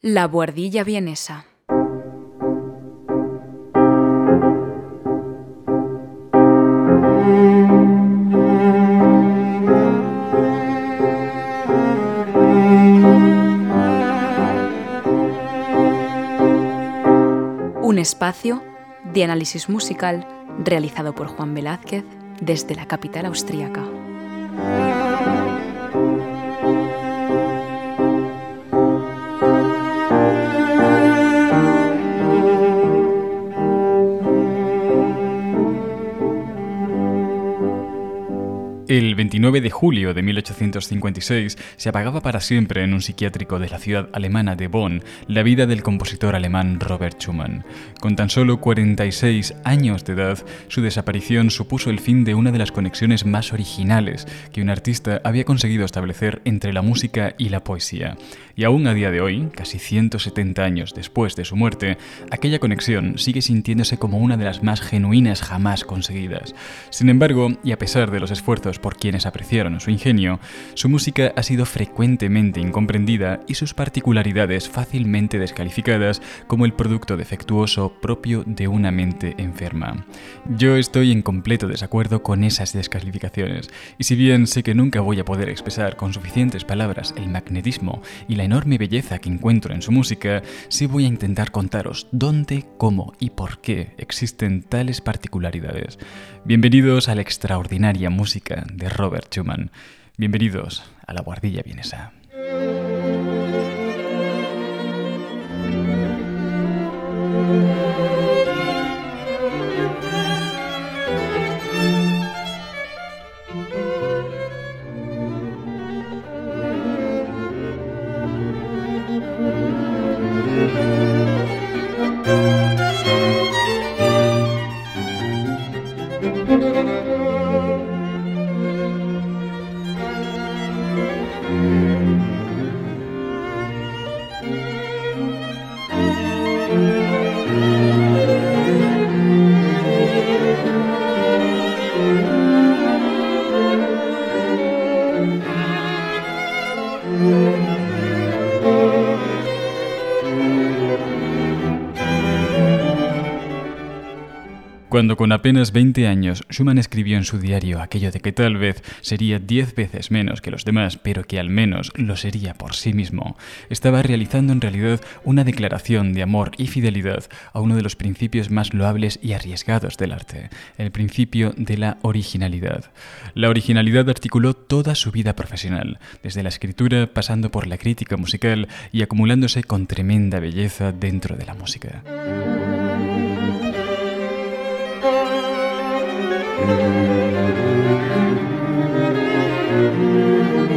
La buhardilla vienesa. Un espacio de análisis musical realizado por Juan Velázquez desde la capital austríaca. 29 de julio de 1856 se apagaba para siempre en un psiquiátrico de la ciudad alemana de Bonn la vida del compositor alemán Robert Schumann. Con tan solo 46 años de edad, su desaparición supuso el fin de una de las conexiones más originales que un artista había conseguido establecer entre la música y la poesía. Y aún a día de hoy, casi 170 años después de su muerte, aquella conexión sigue sintiéndose como una de las más genuinas jamás conseguidas. Sin embargo, y a pesar de los esfuerzos por quienes apreciaron su ingenio, su música ha sido frecuentemente incomprendida y sus particularidades fácilmente descalificadas como el producto defectuoso propio de una mente enferma. Yo estoy en completo desacuerdo con esas descalificaciones, y si bien sé que nunca voy a poder expresar con suficientes palabras el magnetismo y la enorme belleza que encuentro en su música, sí voy a intentar contaros dónde, cómo y por qué existen tales particularidades. Bienvenidos a la extraordinaria música de Robert Schumann. Bienvenidos a la Guardilla Vienesa. Cuando con apenas 20 años Schumann escribió en su diario aquello de que tal vez sería 10 veces menos que los demás, pero que al menos lo sería por sí mismo, estaba realizando en realidad una declaración de amor y fidelidad a uno de los principios más loables y arriesgados del arte, el principio de la originalidad. La originalidad articuló toda su vida profesional, desde la escritura pasando por la crítica musical y acumulándose con tremenda belleza dentro de la música. Thank you.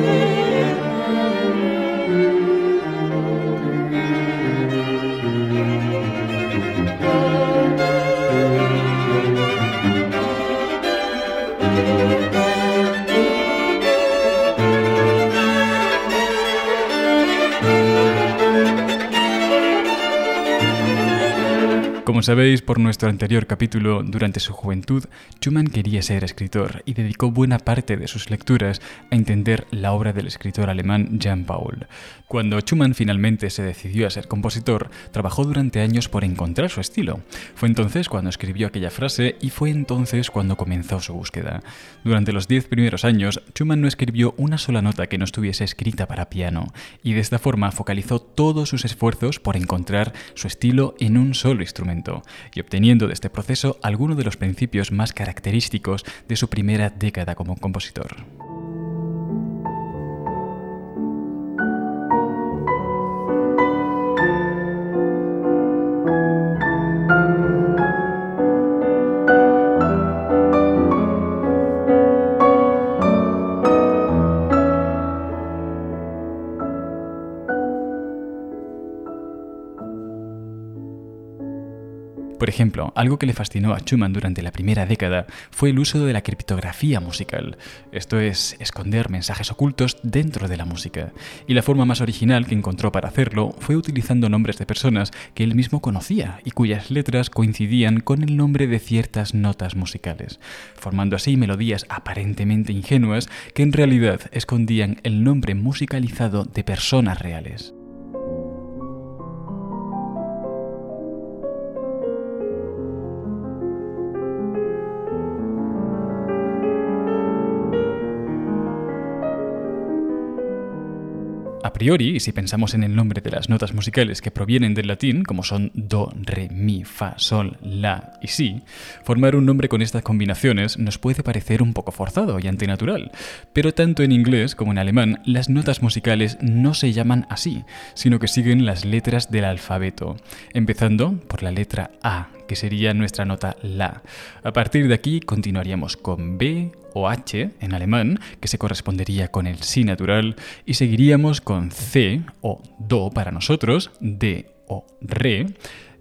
Como sabéis por nuestro anterior capítulo, durante su juventud, Schumann quería ser escritor y dedicó buena parte de sus lecturas a entender la obra del escritor alemán Jean Paul. Cuando Schumann finalmente se decidió a ser compositor, trabajó durante años por encontrar su estilo. Fue entonces cuando escribió aquella frase y fue entonces cuando comenzó su búsqueda. Durante los diez primeros años, Schumann no escribió una sola nota que no estuviese escrita para piano, y de esta forma focalizó todos sus esfuerzos por encontrar su estilo en un solo instrumento y obteniendo de este proceso algunos de los principios más característicos de su primera década como compositor. Por ejemplo, algo que le fascinó a Schumann durante la primera década fue el uso de la criptografía musical, esto es, esconder mensajes ocultos dentro de la música. Y la forma más original que encontró para hacerlo fue utilizando nombres de personas que él mismo conocía y cuyas letras coincidían con el nombre de ciertas notas musicales, formando así melodías aparentemente ingenuas que en realidad escondían el nombre musicalizado de personas reales. Priori, si pensamos en el nombre de las notas musicales que provienen del latín, como son do, re, mi, fa, sol, la y si, formar un nombre con estas combinaciones nos puede parecer un poco forzado y antinatural. Pero tanto en inglés como en alemán, las notas musicales no se llaman así, sino que siguen las letras del alfabeto, empezando por la letra A, que sería nuestra nota La. A partir de aquí continuaríamos con B o H en alemán, que se correspondería con el Si natural, y seguiríamos con C o Do para nosotros, D o Re,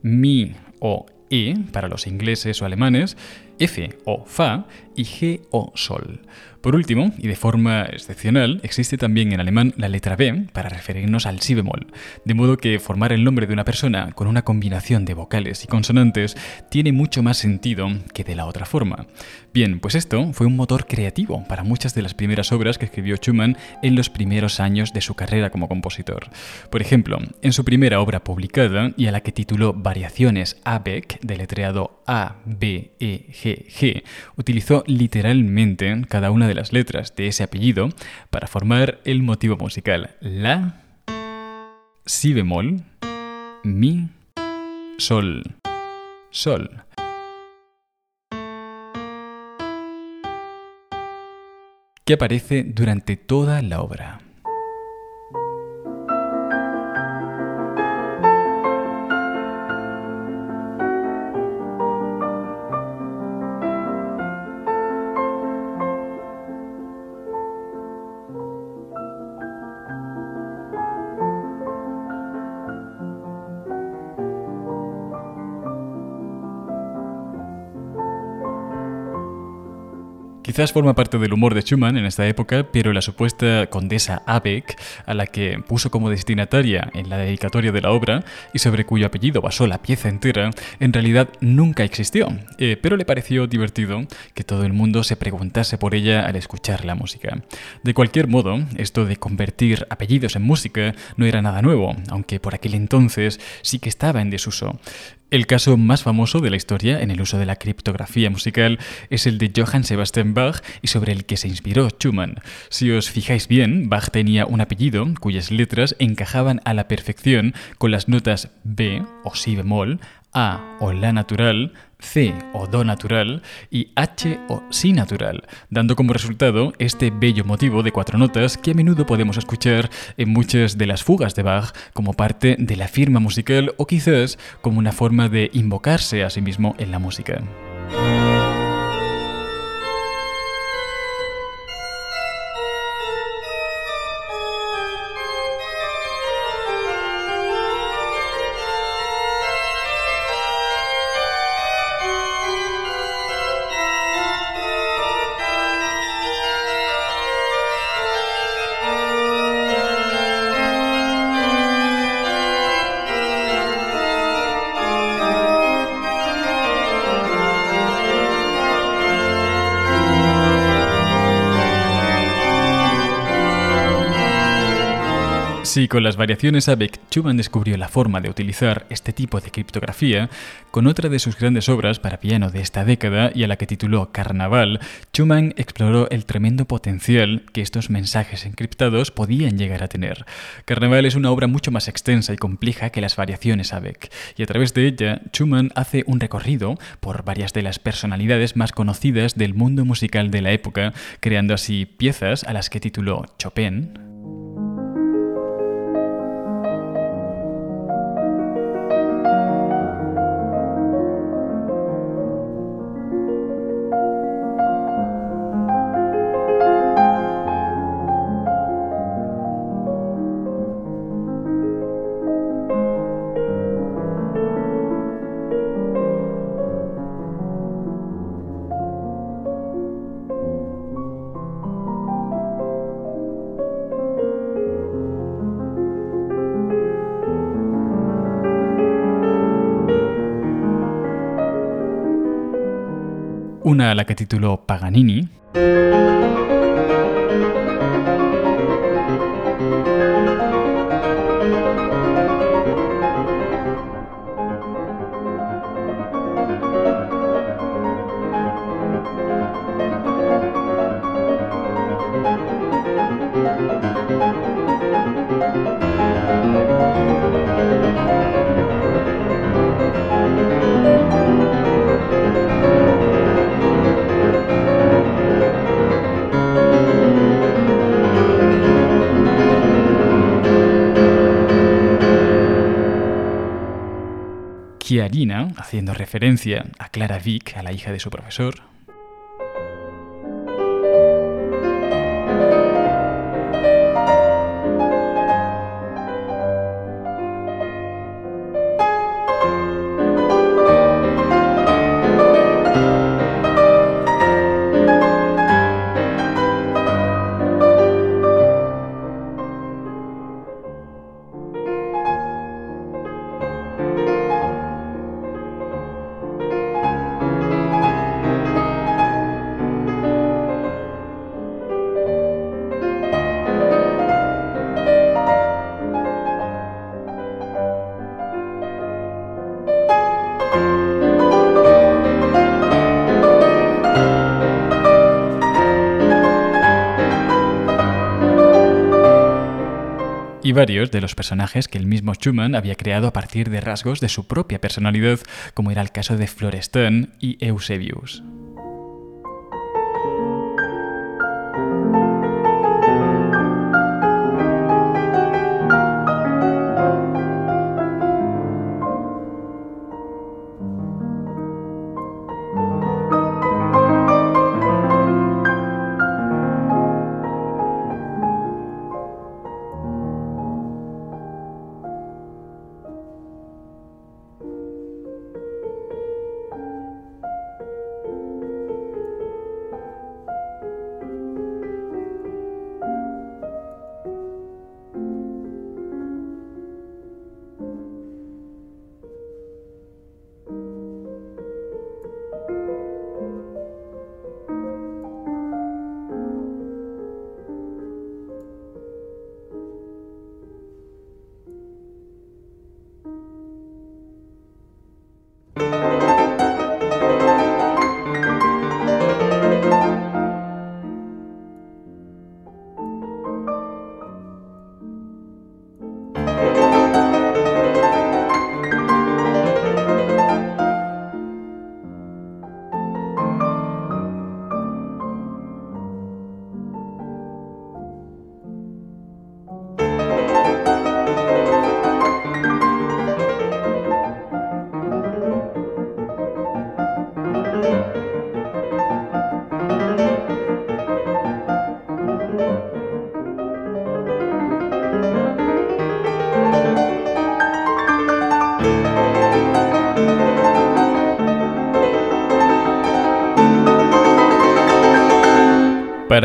Mi o E para los ingleses o alemanes, F o Fa y G o Sol. Por último, y de forma excepcional, existe también en alemán la letra B para referirnos al si bemol, de modo que formar el nombre de una persona con una combinación de vocales y consonantes tiene mucho más sentido que de la otra forma. Bien, pues esto fue un motor creativo para muchas de las primeras obras que escribió Schumann en los primeros años de su carrera como compositor. Por ejemplo, en su primera obra publicada y a la que tituló Variaciones Abeck, deletreado A, B, E, G, G, utilizó literalmente cada una de las letras de ese apellido para formar el motivo musical La, Si bemol, Mi, Sol, Sol. que aparece durante toda la obra. Quizás forma parte del humor de Schumann en esta época, pero la supuesta condesa Abeck, a la que puso como destinataria en la dedicatoria de la obra y sobre cuyo apellido basó la pieza entera, en realidad nunca existió, eh, pero le pareció divertido que todo el mundo se preguntase por ella al escuchar la música. De cualquier modo, esto de convertir apellidos en música no era nada nuevo, aunque por aquel entonces sí que estaba en desuso. El caso más famoso de la historia en el uso de la criptografía musical es el de Johann Sebastian Bach y sobre el que se inspiró Schumann. Si os fijáis bien, Bach tenía un apellido cuyas letras encajaban a la perfección con las notas B o Si bemol, A o La natural, C o Do natural y H o Si natural, dando como resultado este bello motivo de cuatro notas que a menudo podemos escuchar en muchas de las fugas de Bach como parte de la firma musical o quizás como una forma de invocarse a sí mismo en la música. Con las variaciones ABEC Schumann descubrió la forma de utilizar este tipo de criptografía, con otra de sus grandes obras para piano de esta década y a la que tituló Carnaval, Schumann exploró el tremendo potencial que estos mensajes encriptados podían llegar a tener. Carnaval es una obra mucho más extensa y compleja que las variaciones ABEC, y a través de ella Schumann hace un recorrido por varias de las personalidades más conocidas del mundo musical de la época, creando así piezas a las que tituló Chopin, una la que tituló Paganini, Chiarina, haciendo referencia a Clara Vick, a la hija de su profesor, varios de los personajes que el mismo Schumann había creado a partir de rasgos de su propia personalidad, como era el caso de Florestan y Eusebius.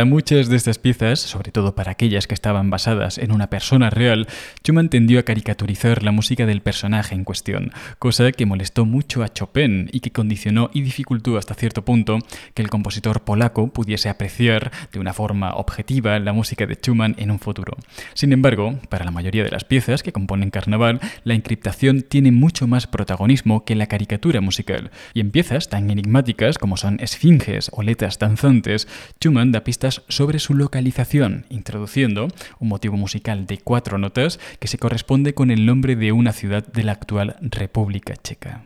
Muchas de estas piezas, sobre todo para aquellas que estaban basadas en una persona real, Schumann tendió a caricaturizar la música del personaje en cuestión, cosa que molestó mucho a Chopin y que condicionó y dificultó hasta cierto punto que el compositor polaco pudiese apreciar de una forma objetiva la música de Schumann en un futuro. Sin embargo, para la mayoría de las piezas que componen Carnaval, la encriptación tiene mucho más protagonismo que la caricatura musical, y en piezas tan enigmáticas como son esfinges o letras danzantes, Schumann da sobre su localización, introduciendo un motivo musical de cuatro notas que se corresponde con el nombre de una ciudad de la actual República Checa.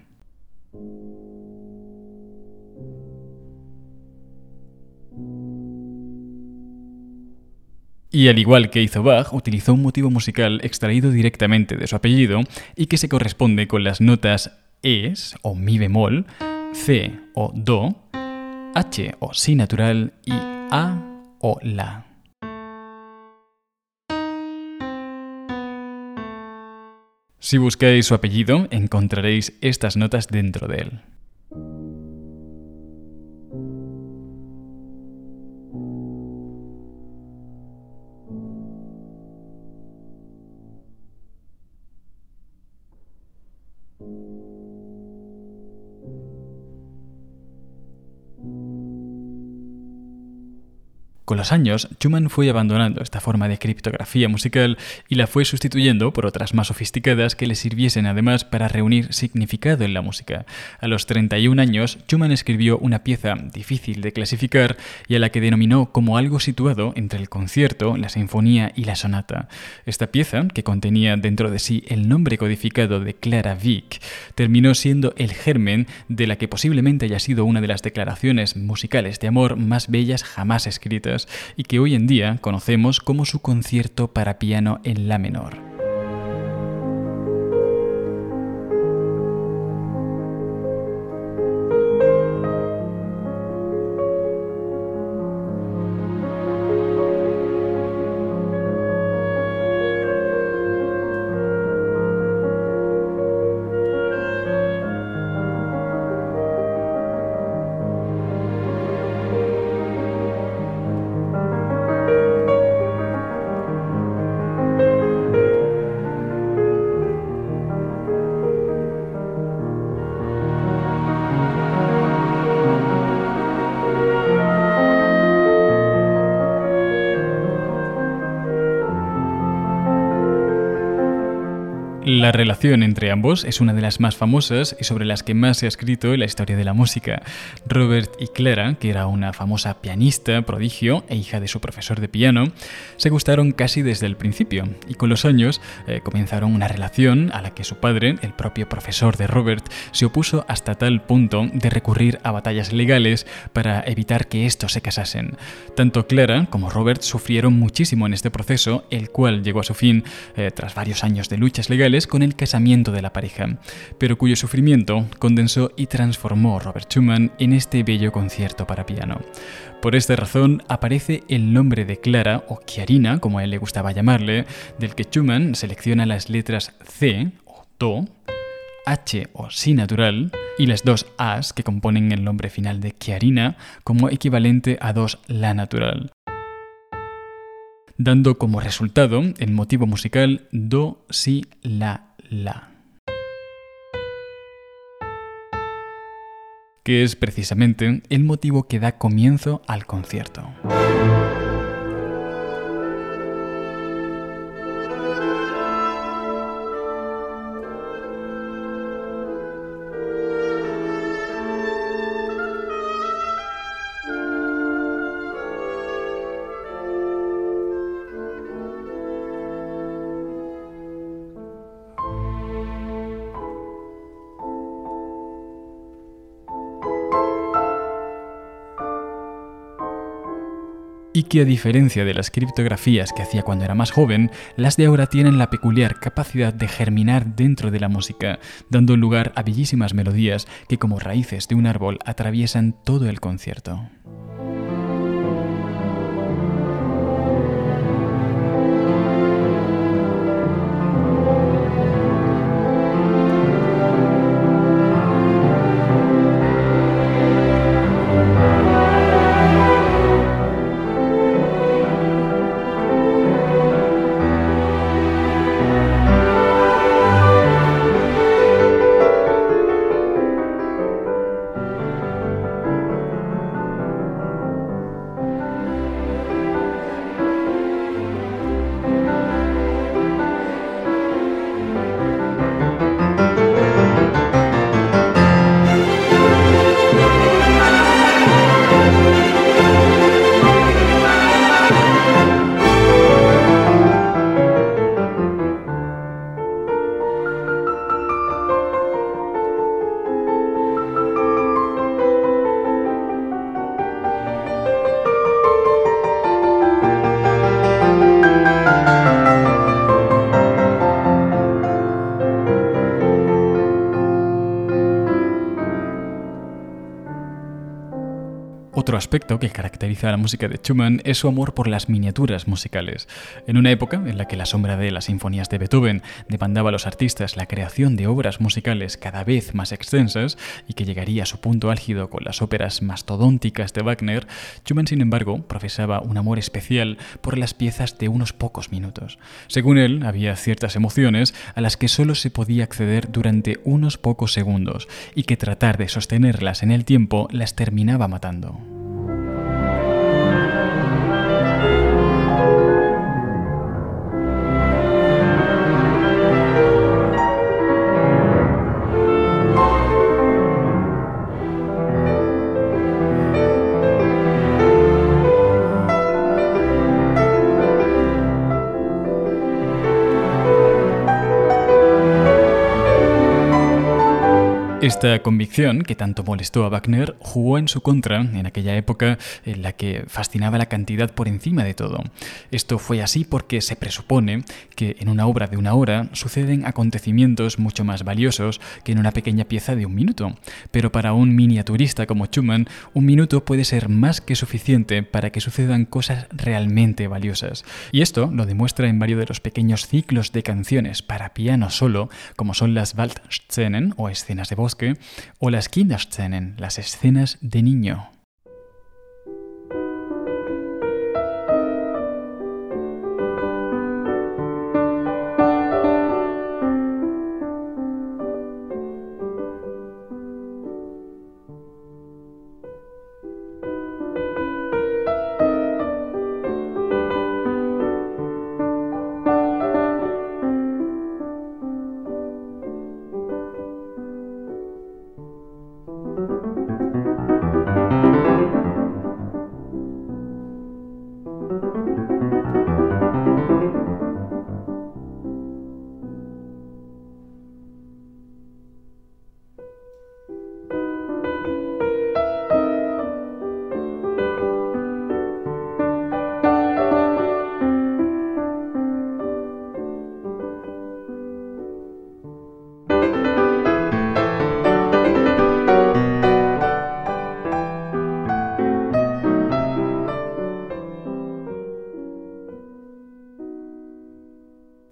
Y al igual que hizo Bach, utilizó un motivo musical extraído directamente de su apellido y que se corresponde con las notas Es o Mi bemol, C o Do, H o Si natural y A o La. Si buscáis su apellido, encontraréis estas notas dentro de él. Con los años, Schumann fue abandonando esta forma de criptografía musical y la fue sustituyendo por otras más sofisticadas que le sirviesen además para reunir significado en la música. A los 31 años, Schumann escribió una pieza difícil de clasificar y a la que denominó como algo situado entre el concierto, la sinfonía y la sonata. Esta pieza, que contenía dentro de sí el nombre codificado de Clara Wieck, terminó siendo el germen de la que posiblemente haya sido una de las declaraciones musicales de amor más bellas jamás escritas y que hoy en día conocemos como su concierto para piano en la menor. Entre ambos es una de las más famosas y sobre las que más se ha escrito en la historia de la música. Robert y Clara, que era una famosa pianista, prodigio e hija de su profesor de piano, se gustaron casi desde el principio y con los años eh, comenzaron una relación a la que su padre, el propio profesor de Robert, se opuso hasta tal punto de recurrir a batallas legales para evitar que estos se casasen. Tanto Clara como Robert sufrieron muchísimo en este proceso, el cual llegó a su fin eh, tras varios años de luchas legales con el de la pareja, pero cuyo sufrimiento condensó y transformó Robert Schumann en este bello concierto para piano. Por esta razón aparece el nombre de Clara, o Chiarina, como a él le gustaba llamarle, del que Schumann selecciona las letras C, o Do, H o Si natural, y las dos As que componen el nombre final de Chiarina como equivalente a dos La natural dando como resultado el motivo musical Do, Si, La, La. que es precisamente el motivo que da comienzo al concierto. Que a diferencia de las criptografías que hacía cuando era más joven, las de ahora tienen la peculiar capacidad de germinar dentro de la música, dando lugar a bellísimas melodías que como raíces de un árbol atraviesan todo el concierto. Aspecto que caracteriza a la música de Schumann es su amor por las miniaturas musicales. En una época en la que la sombra de las sinfonías de Beethoven demandaba a los artistas la creación de obras musicales cada vez más extensas y que llegaría a su punto álgido con las óperas mastodónticas de Wagner, Schumann, sin embargo, profesaba un amor especial por las piezas de unos pocos minutos. Según él, había ciertas emociones a las que solo se podía acceder durante unos pocos segundos y que tratar de sostenerlas en el tiempo las terminaba matando. Esta convicción, que tanto molestó a Wagner, jugó en su contra en aquella época en la que fascinaba la cantidad por encima de todo. Esto fue así porque se presupone que en una obra de una hora suceden acontecimientos mucho más valiosos que en una pequeña pieza de un minuto. Pero para un miniaturista como Schumann, un minuto puede ser más que suficiente para que sucedan cosas realmente valiosas. Y esto lo demuestra en varios de los pequeños ciclos de canciones para piano solo, como son las Waldszenen o escenas de o las Kinderszenen, las escenas de niño.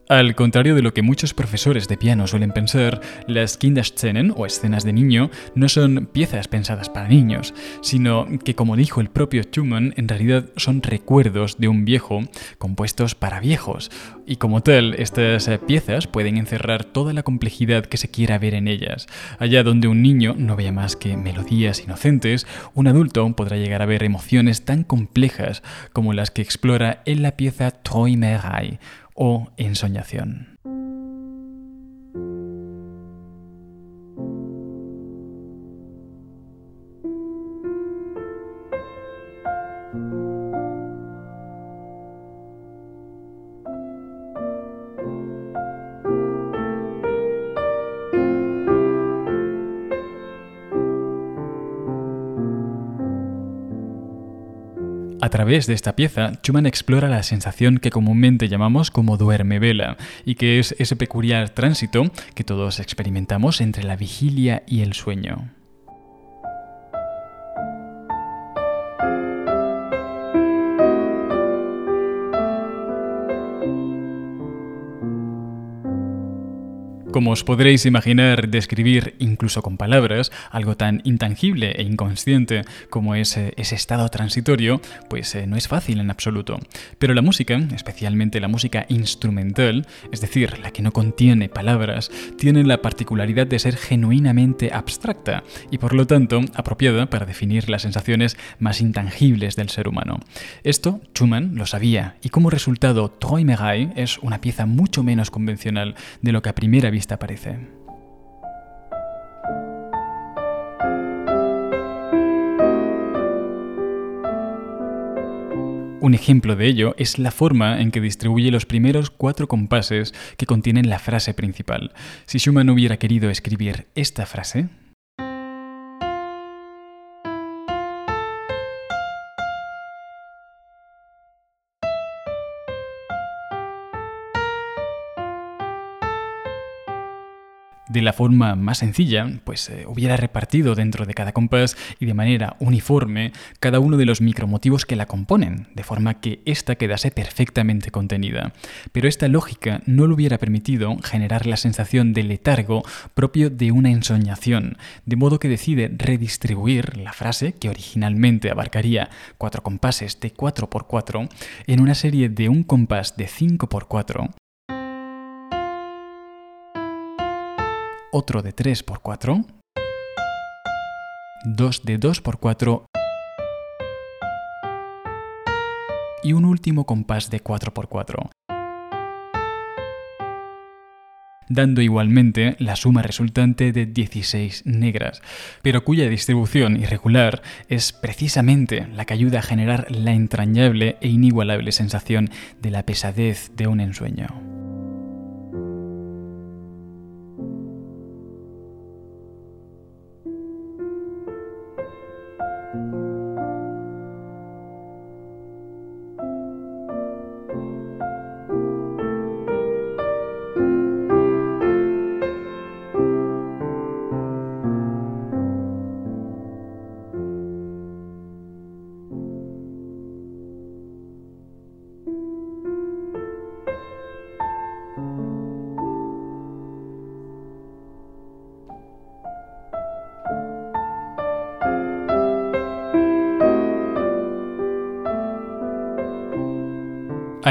Al contrario de lo que muchos profesores de piano suelen pensar, las Kinderszenen o escenas de niño no son piezas pensadas para niños, sino que como dijo el propio Schumann, en realidad son recuerdos de un viejo compuestos para viejos, y como tal, estas piezas pueden encerrar toda la complejidad que se quiera ver en ellas. Allá donde un niño no vea más que melodías inocentes, un adulto podrá llegar a ver emociones tan complejas como las que explora en la pieza Träumerei, o ensoñación. Través de esta pieza, Schumann explora la sensación que comúnmente llamamos como duerme vela, y que es ese peculiar tránsito que todos experimentamos entre la vigilia y el sueño. Como os podréis imaginar, describir incluso con palabras algo tan intangible e inconsciente como es ese estado transitorio, pues eh, no es fácil en absoluto. Pero la música, especialmente la música instrumental, es decir, la que no contiene palabras, tiene la particularidad de ser genuinamente abstracta y por lo tanto apropiada para definir las sensaciones más intangibles del ser humano. Esto Schumann lo sabía y como resultado Träumerei es una pieza mucho menos convencional de lo que a primera vista aparece. Un ejemplo de ello es la forma en que distribuye los primeros cuatro compases que contienen la frase principal. Si Schumann hubiera querido escribir esta frase, de la forma más sencilla, pues eh, hubiera repartido dentro de cada compás y de manera uniforme cada uno de los micromotivos que la componen, de forma que ésta quedase perfectamente contenida. Pero esta lógica no le hubiera permitido generar la sensación de letargo propio de una ensoñación, de modo que decide redistribuir la frase, que originalmente abarcaría cuatro compases de 4x4, en una serie de un compás de 5x4, otro de 3x4, dos de 2x4 y un último compás de 4x4, dando igualmente la suma resultante de 16 negras, pero cuya distribución irregular es precisamente la que ayuda a generar la entrañable e inigualable sensación de la pesadez de un ensueño.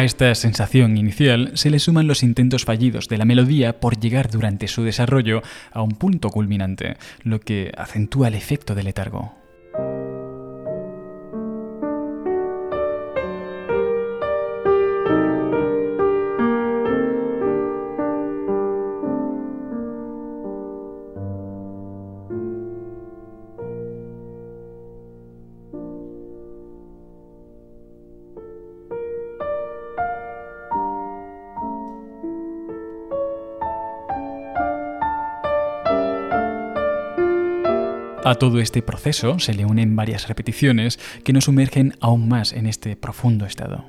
Esta sensación inicial se le suman los intentos fallidos de la melodía por llegar durante su desarrollo a un punto culminante, lo que acentúa el efecto del letargo. A todo este proceso se le unen varias repeticiones que nos sumergen aún más en este profundo estado.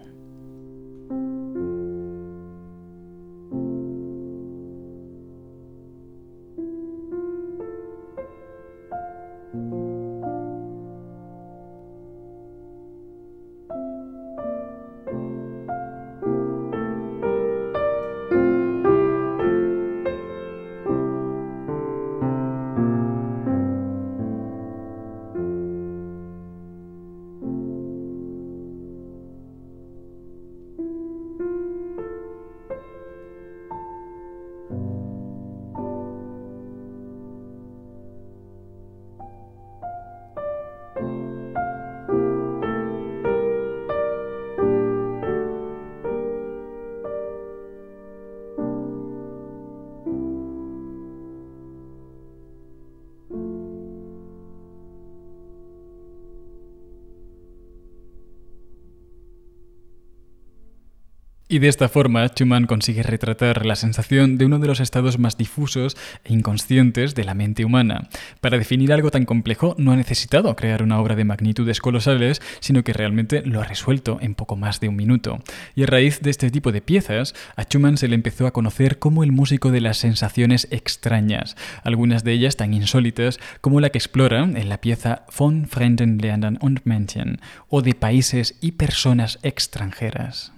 Y de esta forma, Schumann consigue retratar la sensación de uno de los estados más difusos e inconscientes de la mente humana. Para definir algo tan complejo no ha necesitado crear una obra de magnitudes colosales, sino que realmente lo ha resuelto en poco más de un minuto. Y a raíz de este tipo de piezas, a Schumann se le empezó a conocer como el músico de las sensaciones extrañas, algunas de ellas tan insólitas como la que explora en la pieza Von Fremden Ländern und Menschen, o de países y personas extranjeras.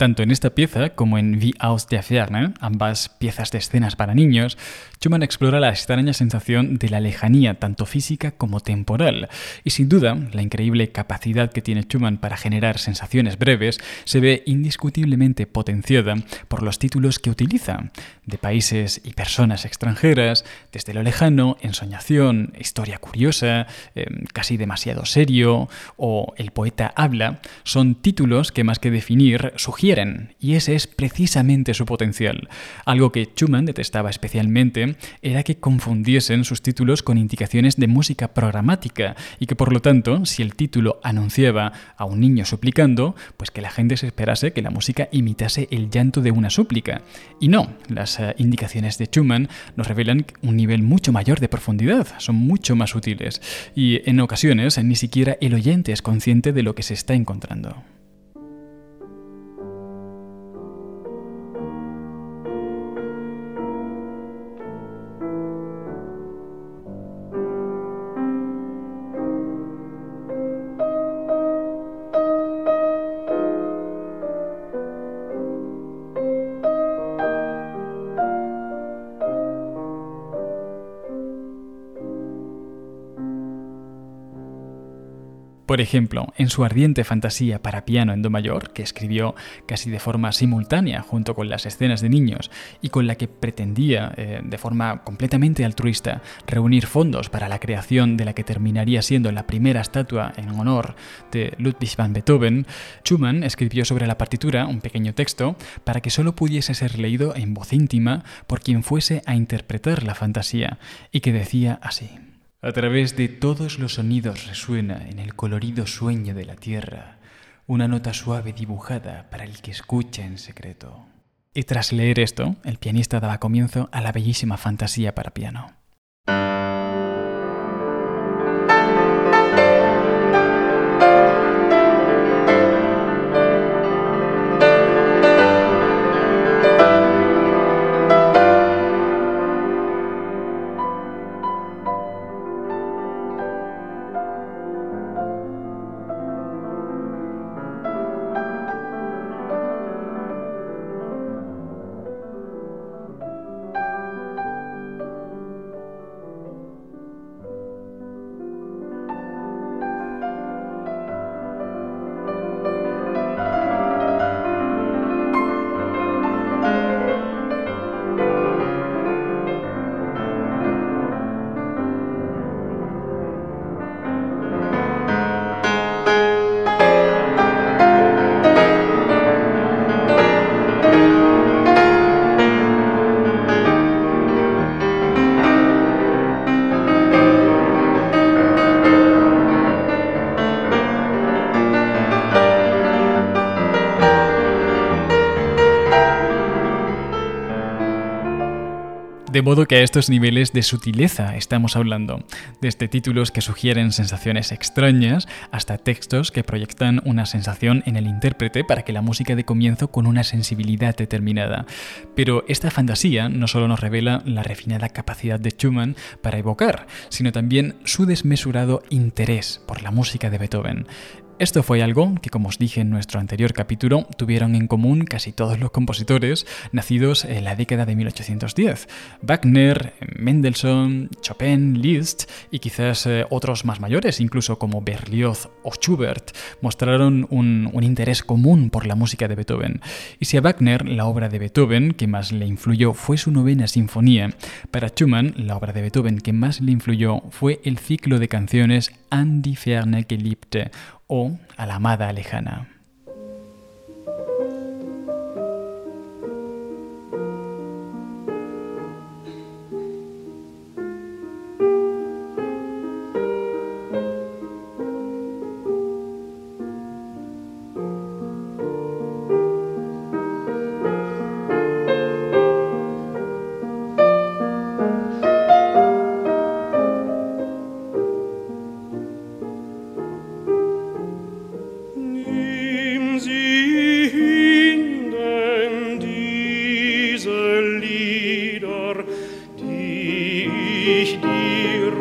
Tanto en esta pieza como en Wie aus der Ferne, ambas piezas de escenas para niños, Schumann explora la extraña sensación de la lejanía, tanto física como temporal. Y sin duda, la increíble capacidad que tiene Schumann para generar sensaciones breves se ve indiscutiblemente potenciada por los títulos que utiliza, de países y personas extranjeras, desde lo lejano, ensoñación, historia curiosa, em, casi demasiado serio, o el poeta habla, son títulos que más que definir sugieren y ese es precisamente su potencial. Algo que Schumann detestaba especialmente era que confundiesen sus títulos con indicaciones de música programática y que por lo tanto, si el título anunciaba a un niño suplicando, pues que la gente se esperase que la música imitase el llanto de una súplica. Y no, las eh, indicaciones de Schumann nos revelan un nivel mucho mayor de profundidad, son mucho más útiles y en ocasiones ni siquiera el oyente es consciente de lo que se está encontrando. Por ejemplo, en su ardiente fantasía para piano en do mayor, que escribió casi de forma simultánea junto con las escenas de niños y con la que pretendía, eh, de forma completamente altruista, reunir fondos para la creación de la que terminaría siendo la primera estatua en honor de Ludwig van Beethoven, Schumann escribió sobre la partitura un pequeño texto para que solo pudiese ser leído en voz íntima por quien fuese a interpretar la fantasía, y que decía así. A través de todos los sonidos resuena en el colorido sueño de la tierra una nota suave dibujada para el que escucha en secreto. Y tras leer esto, el pianista daba comienzo a la bellísima fantasía para piano. De modo que a estos niveles de sutileza estamos hablando, desde títulos que sugieren sensaciones extrañas hasta textos que proyectan una sensación en el intérprete para que la música dé comienzo con una sensibilidad determinada. Pero esta fantasía no solo nos revela la refinada capacidad de Schumann para evocar, sino también su desmesurado interés por la música de Beethoven. Esto fue algo que, como os dije en nuestro anterior capítulo, tuvieron en común casi todos los compositores nacidos en la década de 1810. Wagner, Mendelssohn, Chopin, Liszt y quizás eh, otros más mayores, incluso como Berlioz o Schubert, mostraron un, un interés común por la música de Beethoven. Y si a Wagner la obra de Beethoven que más le influyó fue su novena sinfonía, para Schumann la obra de Beethoven que más le influyó fue el ciclo de canciones An die ferne Geliebte o a la amada lejana. dich dir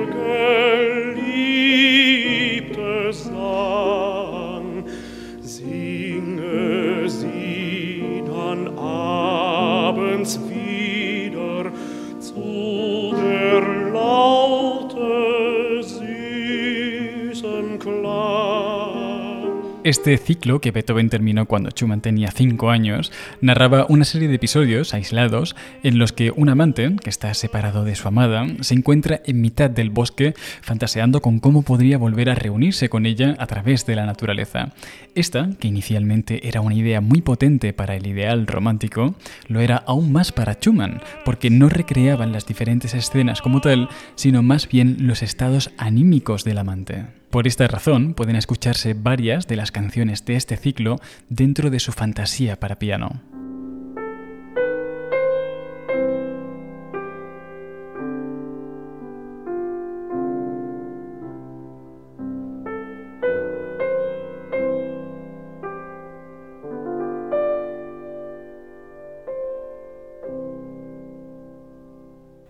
Este ciclo, que Beethoven terminó cuando Schumann tenía 5 años, narraba una serie de episodios aislados en los que un amante, que está separado de su amada, se encuentra en mitad del bosque fantaseando con cómo podría volver a reunirse con ella a través de la naturaleza. Esta, que inicialmente era una idea muy potente para el ideal romántico, lo era aún más para Schumann, porque no recreaban las diferentes escenas como tal, sino más bien los estados anímicos del amante. Por esta razón pueden escucharse varias de las canciones de este ciclo dentro de su fantasía para piano.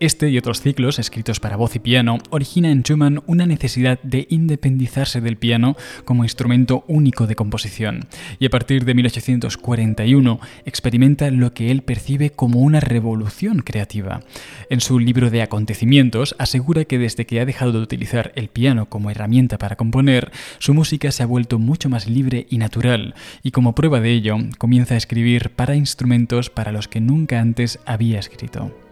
Este y otros ciclos escritos para voz y piano origina en Schumann una necesidad de independizarse del piano como instrumento único de composición, y a partir de 1841 experimenta lo que él percibe como una revolución creativa. En su libro de acontecimientos asegura que desde que ha dejado de utilizar el piano como herramienta para componer, su música se ha vuelto mucho más libre y natural, y como prueba de ello comienza a escribir para instrumentos para los que nunca antes había escrito.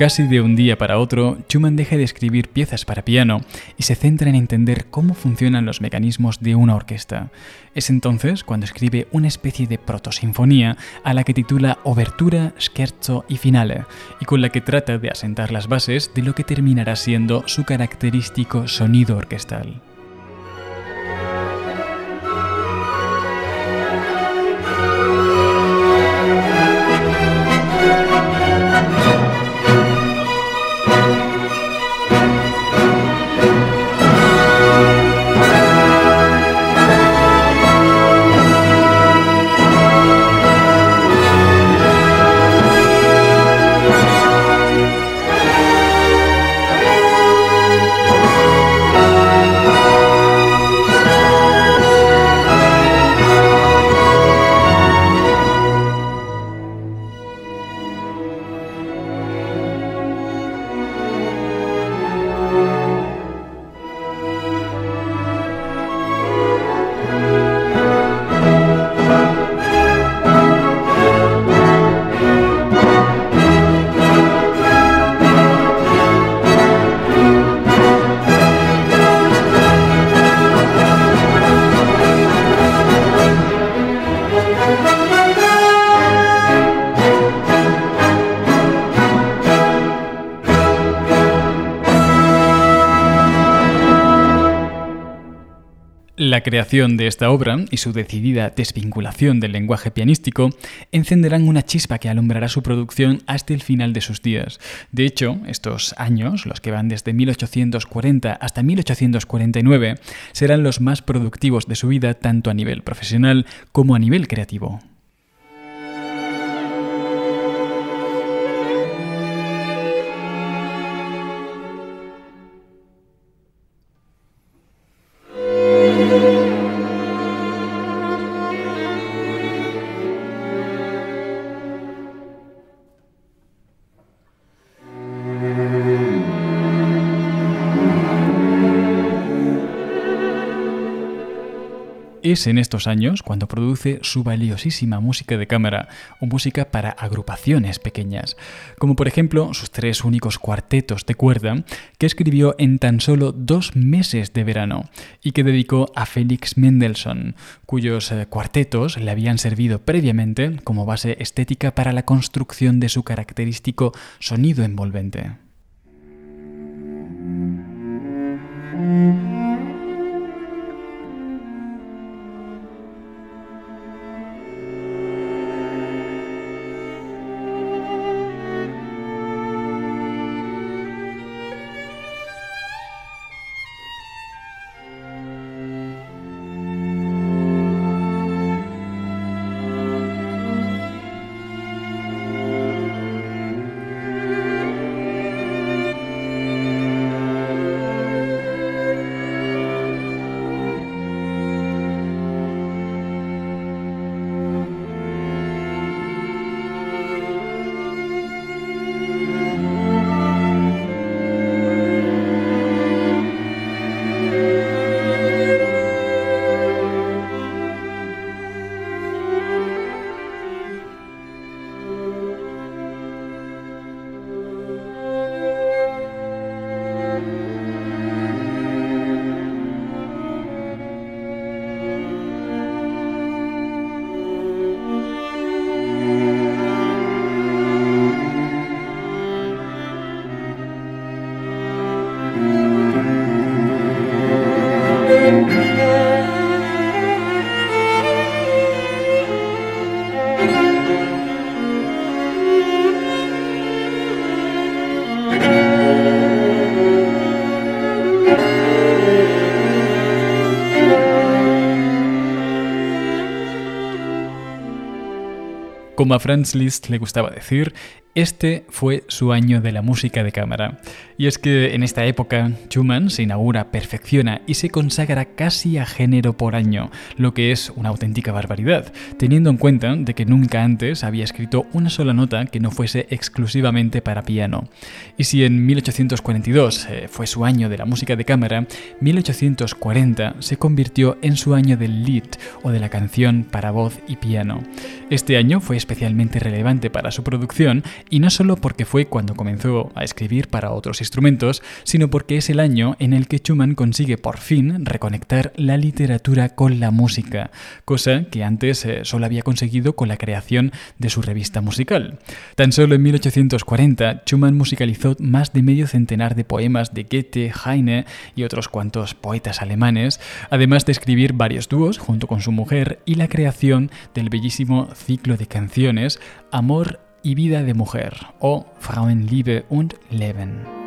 Casi de un día para otro, Schumann deja de escribir piezas para piano y se centra en entender cómo funcionan los mecanismos de una orquesta. Es entonces cuando escribe una especie de protosinfonía a la que titula Obertura, Scherzo y Finale, y con la que trata de asentar las bases de lo que terminará siendo su característico sonido orquestal. De esta obra y su decidida desvinculación del lenguaje pianístico encenderán una chispa que alumbrará su producción hasta el final de sus días. De hecho, estos años, los que van desde 1840 hasta 1849, serán los más productivos de su vida tanto a nivel profesional como a nivel creativo. Es en estos años cuando produce su valiosísima música de cámara o música para agrupaciones pequeñas, como por ejemplo sus tres únicos cuartetos de cuerda que escribió en tan solo dos meses de verano y que dedicó a Felix Mendelssohn, cuyos eh, cuartetos le habían servido previamente como base estética para la construcción de su característico sonido envolvente. Como a Franz Liszt le gustaba decir, este fue su año de la música de cámara. Y es que en esta época Schumann se inaugura, perfecciona y se consagra casi a género por año, lo que es una auténtica barbaridad, teniendo en cuenta de que nunca antes había escrito una sola nota que no fuese exclusivamente para piano. Y si en 1842 eh, fue su año de la música de cámara, 1840 se convirtió en su año del Lied o de la canción para voz y piano. Este año fue especialmente relevante para su producción y no solo porque fue cuando comenzó a escribir para otros instrumentos, sino porque es el año en el que Schumann consigue por fin reconectar la literatura con la música, cosa que antes eh, solo había conseguido con la creación de su revista musical. Tan solo en 1840, Schumann musicalizó más de medio centenar de poemas de Goethe, Heine y otros cuantos poetas alemanes, además de escribir varios dúos junto con su mujer y la creación del bellísimo ciclo de canciones Amor y Vida de Mujer o Frauenliebe und Leben.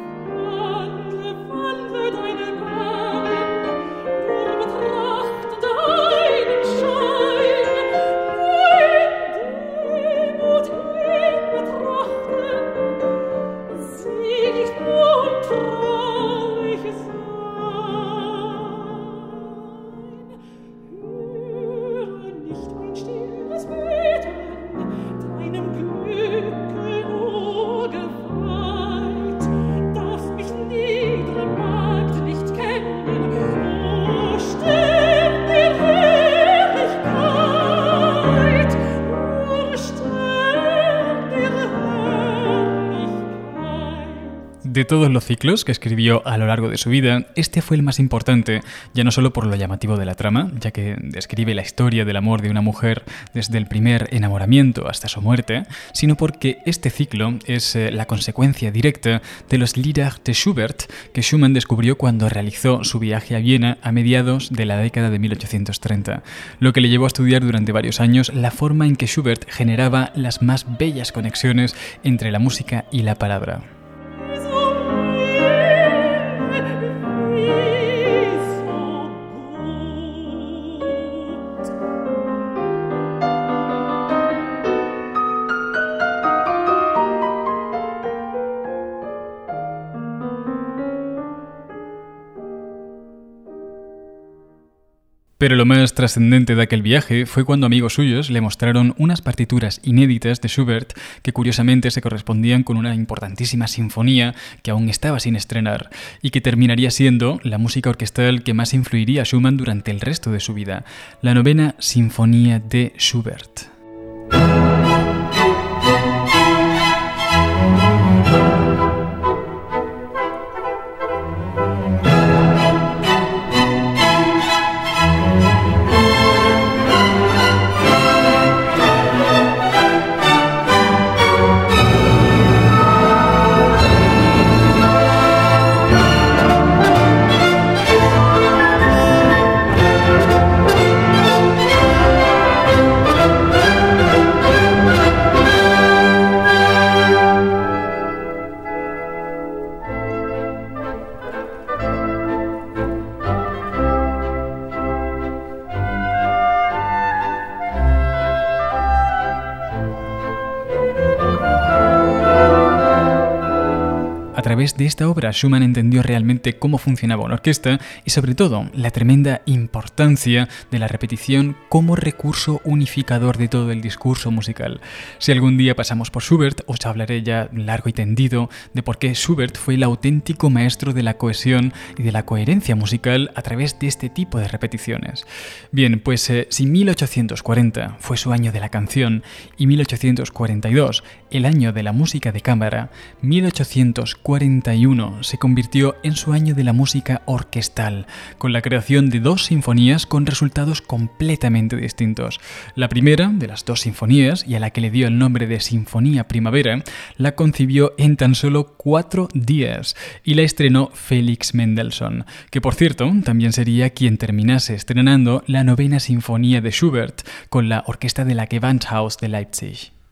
Todos los ciclos que escribió a lo largo de su vida, este fue el más importante, ya no solo por lo llamativo de la trama, ya que describe la historia del amor de una mujer desde el primer enamoramiento hasta su muerte, sino porque este ciclo es eh, la consecuencia directa de los Lieder de Schubert que Schumann descubrió cuando realizó su viaje a Viena a mediados de la década de 1830, lo que le llevó a estudiar durante varios años la forma en que Schubert generaba las más bellas conexiones entre la música y la palabra. Pero lo más trascendente de aquel viaje fue cuando amigos suyos le mostraron unas partituras inéditas de Schubert que curiosamente se correspondían con una importantísima sinfonía que aún estaba sin estrenar y que terminaría siendo la música orquestal que más influiría a Schumann durante el resto de su vida, la novena Sinfonía de Schubert. De esta obra Schumann entendió realmente cómo funcionaba una orquesta y sobre todo la tremenda importancia de la repetición como recurso unificador de todo el discurso musical. Si algún día pasamos por Schubert, os hablaré ya largo y tendido de por qué Schubert fue el auténtico maestro de la cohesión y de la coherencia musical a través de este tipo de repeticiones. Bien, pues eh, si 1840 fue su año de la canción y 1842 el año de la música de cámara, 1840 se convirtió en su año de la música orquestal, con la creación de dos sinfonías con resultados completamente distintos. La primera de las dos sinfonías, y a la que le dio el nombre de Sinfonía Primavera, la concibió en tan solo cuatro días y la estrenó Félix Mendelssohn, que por cierto también sería quien terminase estrenando la novena sinfonía de Schubert con la orquesta de la Gewandhaus de Leipzig.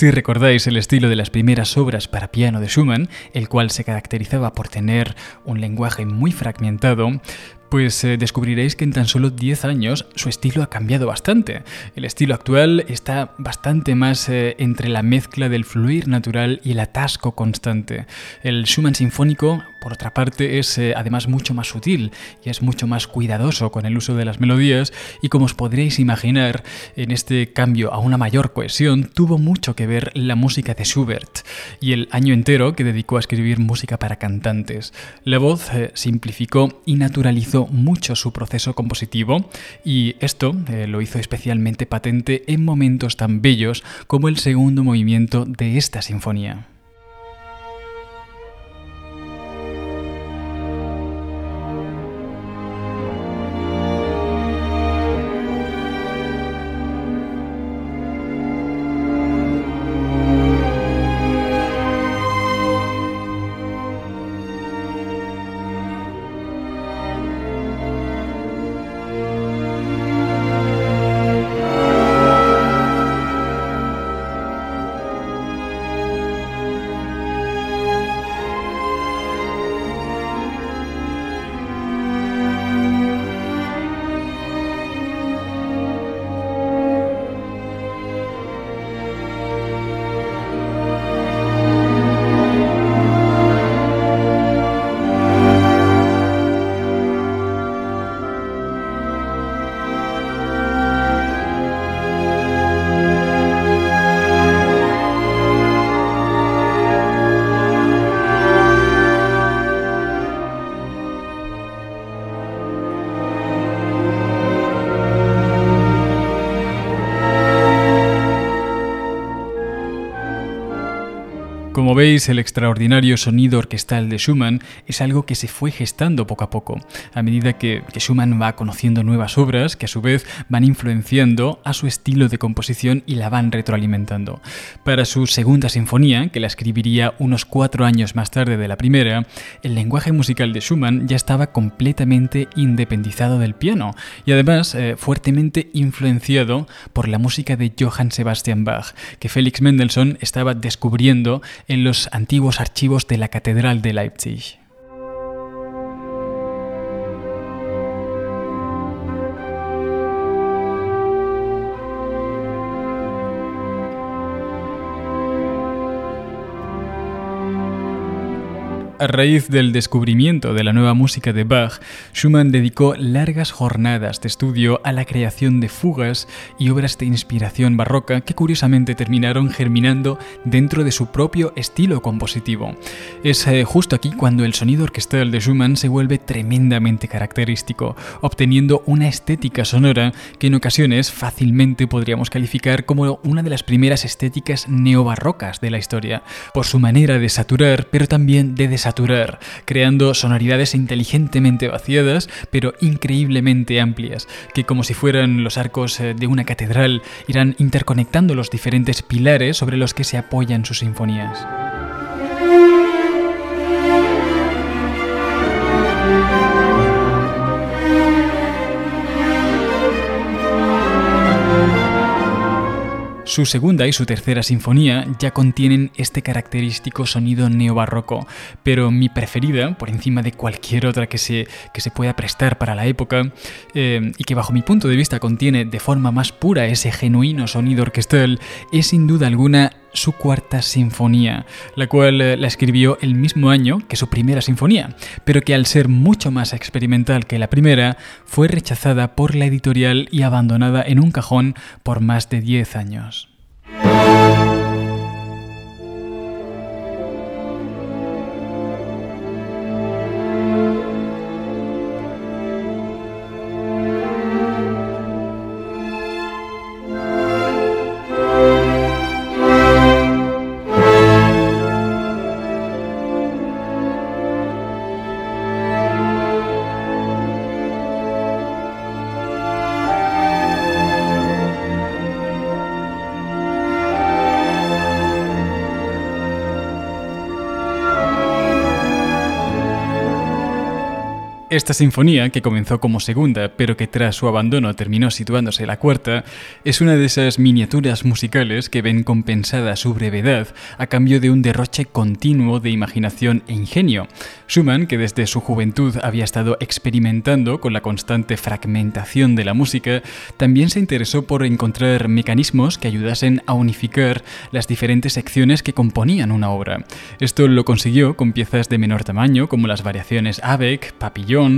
Si recordáis el estilo de las primeras obras para piano de Schumann, el cual se caracterizaba por tener un lenguaje muy fragmentado, pues eh, descubriréis que en tan solo 10 años su estilo ha cambiado bastante. El estilo actual está bastante más eh, entre la mezcla del fluir natural y el atasco constante. El Schumann sinfónico, por otra parte, es eh, además mucho más sutil y es mucho más cuidadoso con el uso de las melodías y como os podréis imaginar, en este cambio a una mayor cohesión tuvo mucho que ver la música de Schubert y el año entero que dedicó a escribir música para cantantes. La voz simplificó y naturalizó mucho su proceso compositivo y esto eh, lo hizo especialmente patente en momentos tan bellos como el segundo movimiento de esta sinfonía. Como veis, el extraordinario sonido orquestal de Schumann es algo que se fue gestando poco a poco, a medida que, Schumann va conociendo nuevas obras que a su vez van influenciando a su estilo de composición y la van retroalimentando. Para su segunda sinfonía, que la escribiría unos cuatro años más tarde de la primera, el lenguaje musical de Schumann ya estaba completamente independizado del piano y además eh, fuertemente influenciado por la música de Johann Sebastian Bach, que Felix Mendelssohn estaba descubriendo en los antiguos archivos de la Catedral de Leipzig. A raíz del descubrimiento de la nueva música de Bach, Schumann dedicó largas jornadas de estudio a la creación de fugas y obras de inspiración barroca que curiosamente terminaron germinando dentro de su propio estilo compositivo. Es eh, justo aquí cuando el sonido orquestal de Schumann se vuelve tremendamente característico, obteniendo una estética sonora que en ocasiones fácilmente podríamos calificar como una de las primeras estéticas neobarrocas de la historia, por su manera de saturar pero también de creando sonoridades inteligentemente vaciadas, pero increíblemente amplias, que como si fueran los arcos eh, de una catedral, irán interconectando los diferentes pilares sobre los que se apoyan sus sinfonías. Su segunda y su tercera sinfonía ya contienen este característico sonido neobarroco, pero mi preferida, por encima de cualquier otra que se, que se pueda prestar para la época, eh, y que bajo mi punto de vista contiene de forma más pura ese genuino sonido orquestal, es sin duda alguna su cuarta sinfonía, la cual eh, la escribió el mismo año que su primera sinfonía, pero que al ser mucho más experimental que la primera, fue rechazada por la editorial y abandonada en un cajón por más de 10 años. Esta sinfonía, que comenzó como segunda, pero que tras su abandono terminó situándose la cuarta, es una de esas miniaturas musicales que ven compensada su brevedad a cambio de un derroche continuo de imaginación e ingenio. Schumann, que desde su juventud había estado experimentando con la constante fragmentación de la música, también se interesó por encontrar mecanismos que ayudasen a unificar las diferentes secciones que componían una obra. Esto lo consiguió con piezas de menor tamaño como las variaciones Avec, Papillon,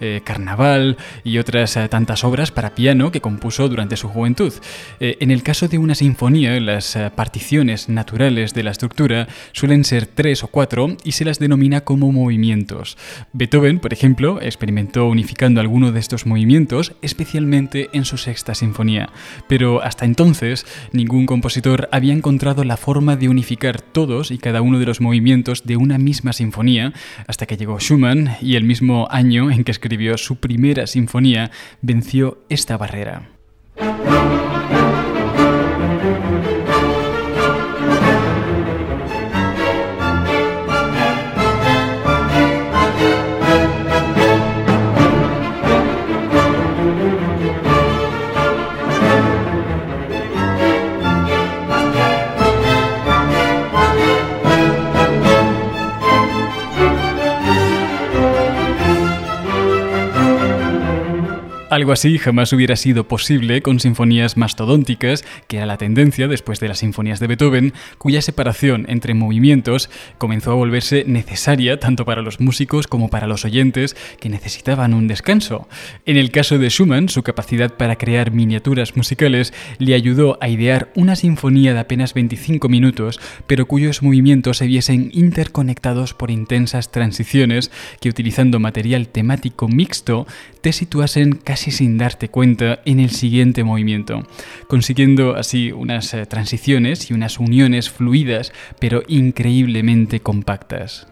eh, Carnaval y otras eh, tantas obras para piano que compuso durante su juventud. Eh, en el caso de una sinfonía, las particiones naturales de la estructura suelen ser tres o cuatro y se las denomina como movimientos. Beethoven, por ejemplo, experimentó unificando alguno de estos movimientos, especialmente en su sexta sinfonía, pero hasta entonces ningún compositor había encontrado la forma de unificar todos y cada uno de los movimientos de una misma sinfonía, hasta que llegó Schumann y el mismo año en que escribió su primera sinfonía venció esta barrera. Algo así jamás hubiera sido posible con sinfonías mastodónticas, que era la tendencia después de las sinfonías de Beethoven, cuya separación entre movimientos comenzó a volverse necesaria tanto para los músicos como para los oyentes que necesitaban un descanso. En el caso de Schumann, su capacidad para crear miniaturas musicales le ayudó a idear una sinfonía de apenas 25 minutos, pero cuyos movimientos se viesen interconectados por intensas transiciones que utilizando material temático mixto te situasen casi sin darte cuenta en el siguiente movimiento, consiguiendo así unas eh, transiciones y unas uniones fluidas pero increíblemente compactas.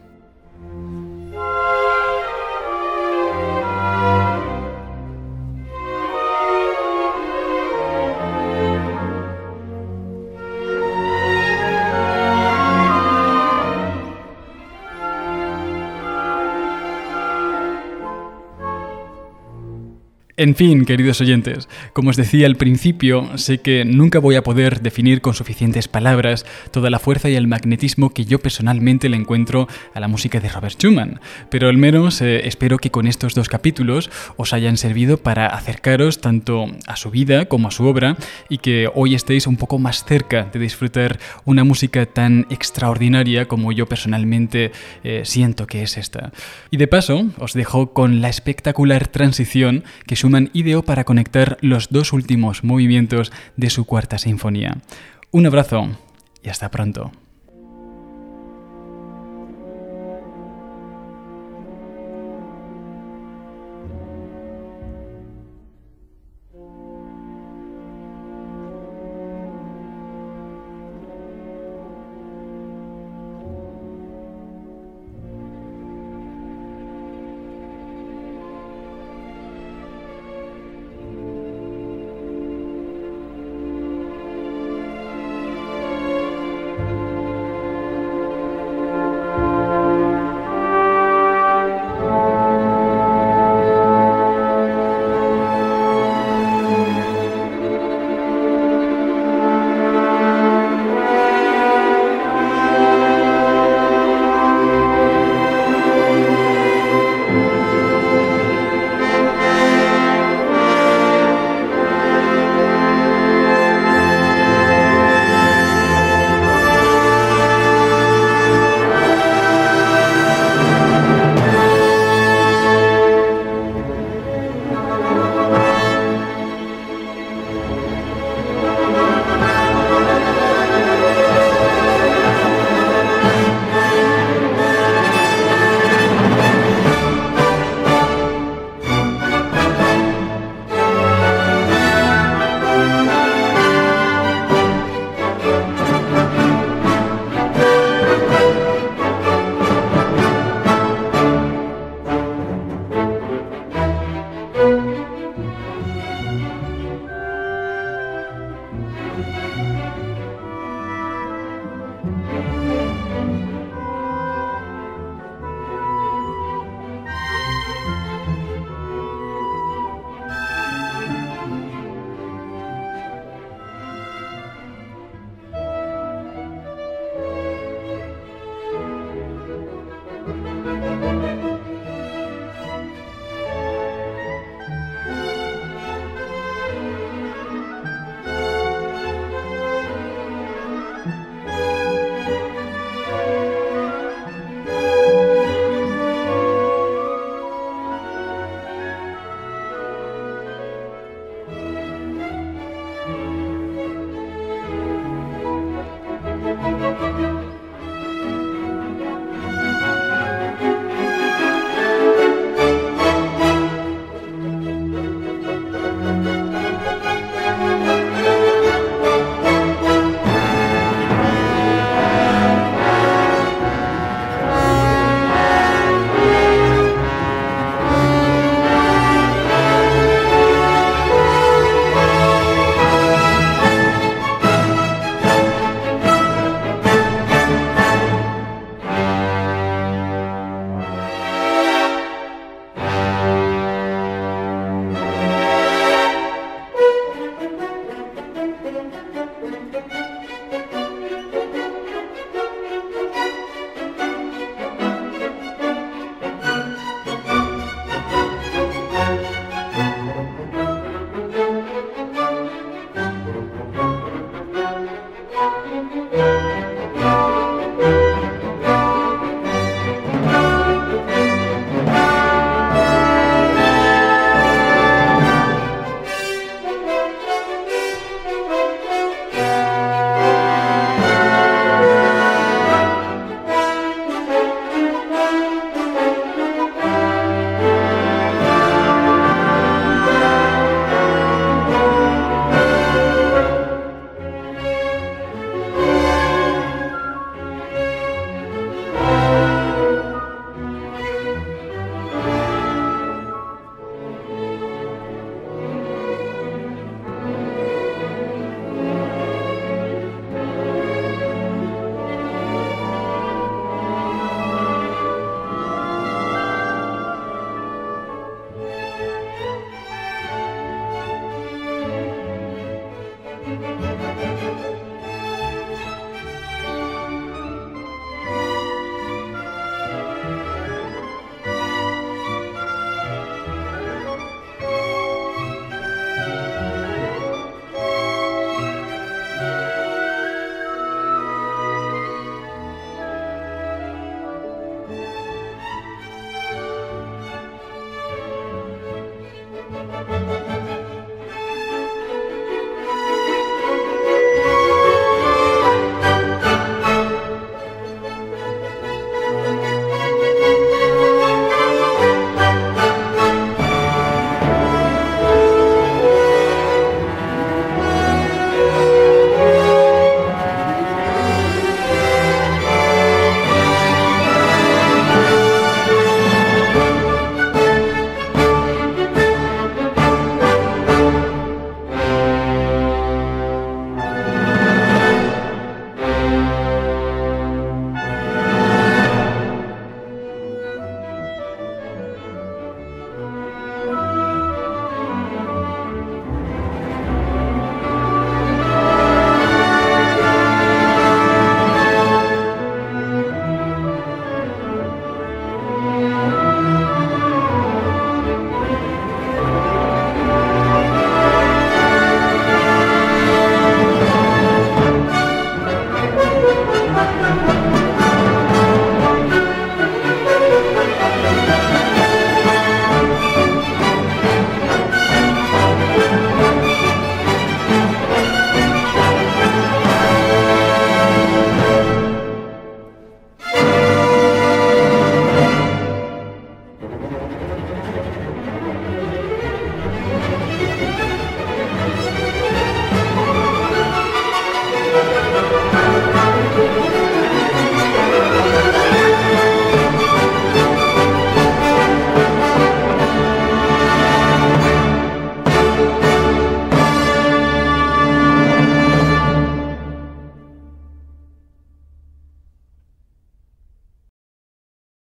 En fin, queridos oyentes, como os decía al principio, sé que nunca voy a poder definir con suficientes palabras toda la fuerza y el magnetismo que yo personalmente le encuentro a la música de Robert Schumann, pero al menos eh, espero que con estos dos capítulos os hayan servido para acercaros tanto a su vida como a su obra y que hoy estéis un poco más cerca de disfrutar una música tan extraordinaria como yo personalmente eh, siento que es esta. Y de paso, os dejo con la espectacular transición que su Schumann ideó para conectar los dos últimos movimientos de su cuarta sinfonía. Un abrazo y hasta pronto.